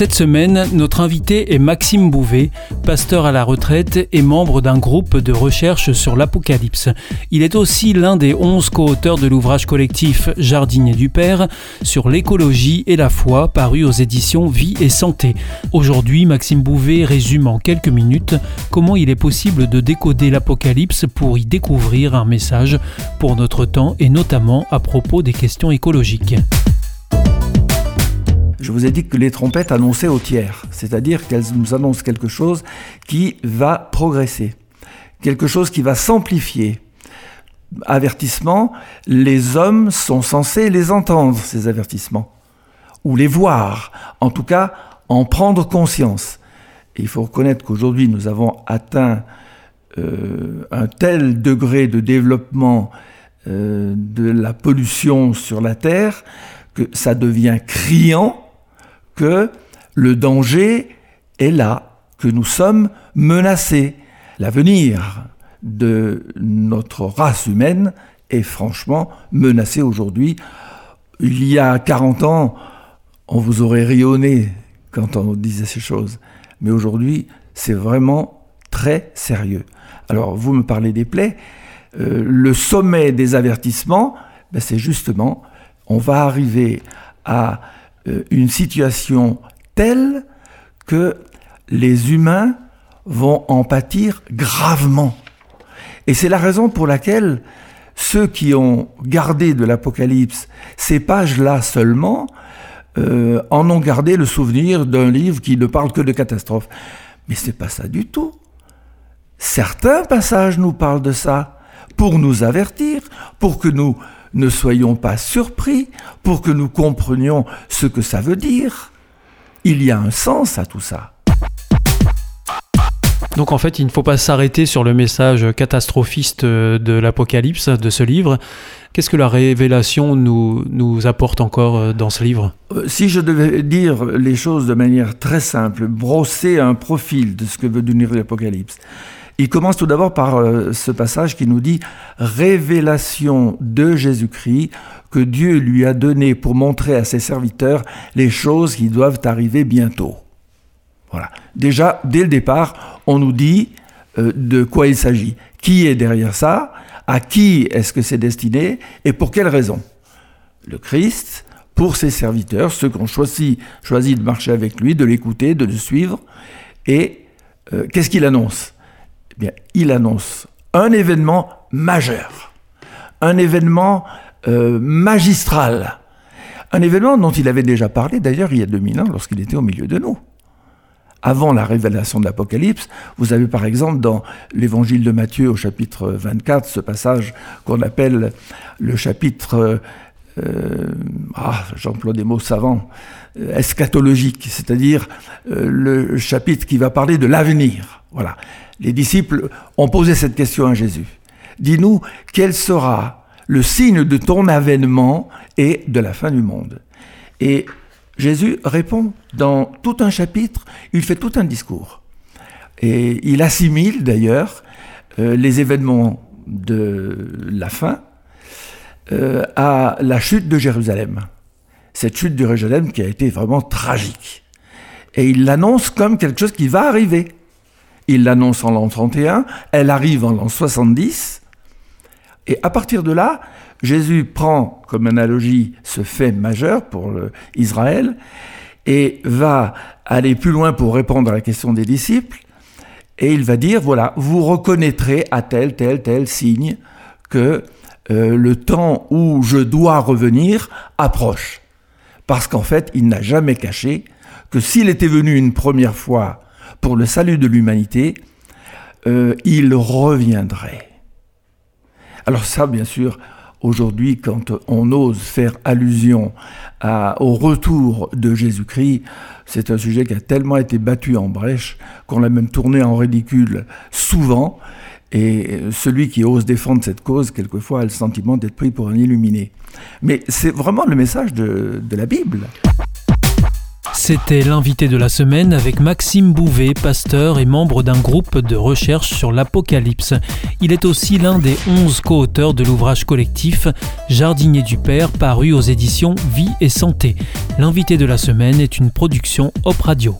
Cette semaine, notre invité est Maxime Bouvet, pasteur à la retraite et membre d'un groupe de recherche sur l'Apocalypse. Il est aussi l'un des onze co-auteurs de l'ouvrage collectif Jardinier du Père sur l'écologie et la foi paru aux éditions Vie et Santé. Aujourd'hui, Maxime Bouvet résume en quelques minutes comment il est possible de décoder l'Apocalypse pour y découvrir un message pour notre temps et notamment à propos des questions écologiques. Je vous ai dit que les trompettes annonçaient au tiers, c'est-à-dire qu'elles nous annoncent quelque chose qui va progresser, quelque chose qui va s'amplifier. Avertissement, les hommes sont censés les entendre, ces avertissements, ou les voir, en tout cas en prendre conscience. il faut reconnaître qu'aujourd'hui nous avons atteint euh, un tel degré de développement euh, de la pollution sur la Terre que ça devient criant que le danger est là, que nous sommes menacés. L'avenir de notre race humaine est franchement menacé aujourd'hui. Il y a 40 ans, on vous aurait rayonné quand on disait ces choses. Mais aujourd'hui, c'est vraiment très sérieux. Alors, vous me parlez des plaies. Euh, le sommet des avertissements, ben, c'est justement, on va arriver à une situation telle que les humains vont en pâtir gravement. Et c'est la raison pour laquelle ceux qui ont gardé de l'Apocalypse ces pages-là seulement euh, en ont gardé le souvenir d'un livre qui ne parle que de catastrophes. Mais c'est pas ça du tout. Certains passages nous parlent de ça pour nous avertir, pour que nous ne soyons pas surpris pour que nous comprenions ce que ça veut dire. Il y a un sens à tout ça. Donc en fait, il ne faut pas s'arrêter sur le message catastrophiste de l'Apocalypse, de ce livre. Qu'est-ce que la révélation nous, nous apporte encore euh, dans ce livre? Euh, Si je devais dire les choses de manière très simple, brosser un profil de ce que veut devenir l'Apocalypse, il commence tout d'abord par euh, ce passage qui nous dit révélation de Jésus-Christ que Dieu lui a donné pour montrer à ses serviteurs les choses qui doivent arriver bientôt. Voilà. Déjà, dès le départ, on nous dit euh, de quoi il s'agit. Qui est derrière ça? À qui est-ce que c'est destiné? Et pour quelle raison? Le Christ, pour ses serviteurs, ceux qui ont choisi, choisi de marcher avec lui, de l'écouter, de le suivre. Et euh, qu'est-ce qu'il annonce? Il annonce un événement majeur, un événement euh, magistral, un événement dont il avait déjà parlé d'ailleurs il y a 2000 ans lorsqu'il était au milieu de nous. Avant la révélation de l'Apocalypse, vous avez par exemple dans l'évangile de Matthieu au chapitre 24 ce passage qu'on appelle le chapitre, euh, ah, j'emploie des mots savants, euh, eschatologique, c'est-à-dire le chapitre qui va parler de l'avenir. Voilà les disciples ont posé cette question à Jésus. Dis-nous, quel sera le signe de ton avènement et de la fin du monde? Et Jésus répond dans tout un chapitre, il fait tout un discours. Et il assimile d'ailleurs euh, les événements de la fin euh, à la chute de Jérusalem. Cette chute de Jérusalem qui a été vraiment tragique. Et il l'annonce comme quelque chose qui va arriver. Il l'annonce en l'an 31, elle arrive en l'an 70, et à partir de là, Jésus prend comme analogie ce fait majeur pour Israël et va aller plus loin pour répondre à la question des disciples. Et il va dire, voilà, vous reconnaîtrez à tel, tel, tel signe que euh, le temps où je dois revenir approche. Parce qu'en fait, il n'a jamais caché que s'il était venu une première fois pour le salut de l'humanité, euh, il reviendrait. Alors ça, bien sûr, aujourd'hui, quand on ose faire allusion au retour de Jésus-Christ, c'est un sujet qui a tellement été battu en brèche qu'on l'a même tourné en ridicule souvent. Et celui qui ose défendre cette cause, quelquefois, a le sentiment d'être pris pour un illuminé. Mais c'est vraiment le message de la Bible. C'était l'invité de la semaine avec Maxime Bouvet, pasteur et membre d'un groupe de recherche sur l'Apocalypse. Il est aussi l'un des onze co-auteurs de l'ouvrage collectif Jardinier du Père paru aux éditions Vie et Santé. L'invité de la semaine est une production Op Radio.